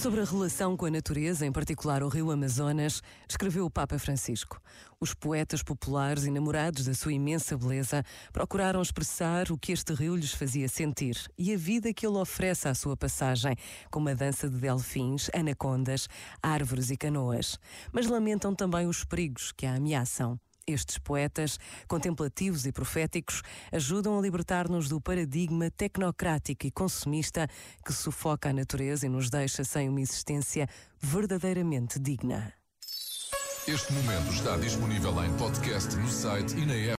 Sobre a relação com a natureza, em particular o rio Amazonas, escreveu o Papa Francisco. Os poetas populares, enamorados da sua imensa beleza, procuraram expressar o que este rio lhes fazia sentir e a vida que ele oferece à sua passagem, como a dança de delfins, anacondas, árvores e canoas. Mas lamentam também os perigos que a ameaçam. Estes poetas, contemplativos e proféticos, ajudam a libertar-nos do paradigma tecnocrático e consumista que sufoca a natureza e nos deixa sem uma existência verdadeiramente digna. Este momento está disponível em podcast no site e na app.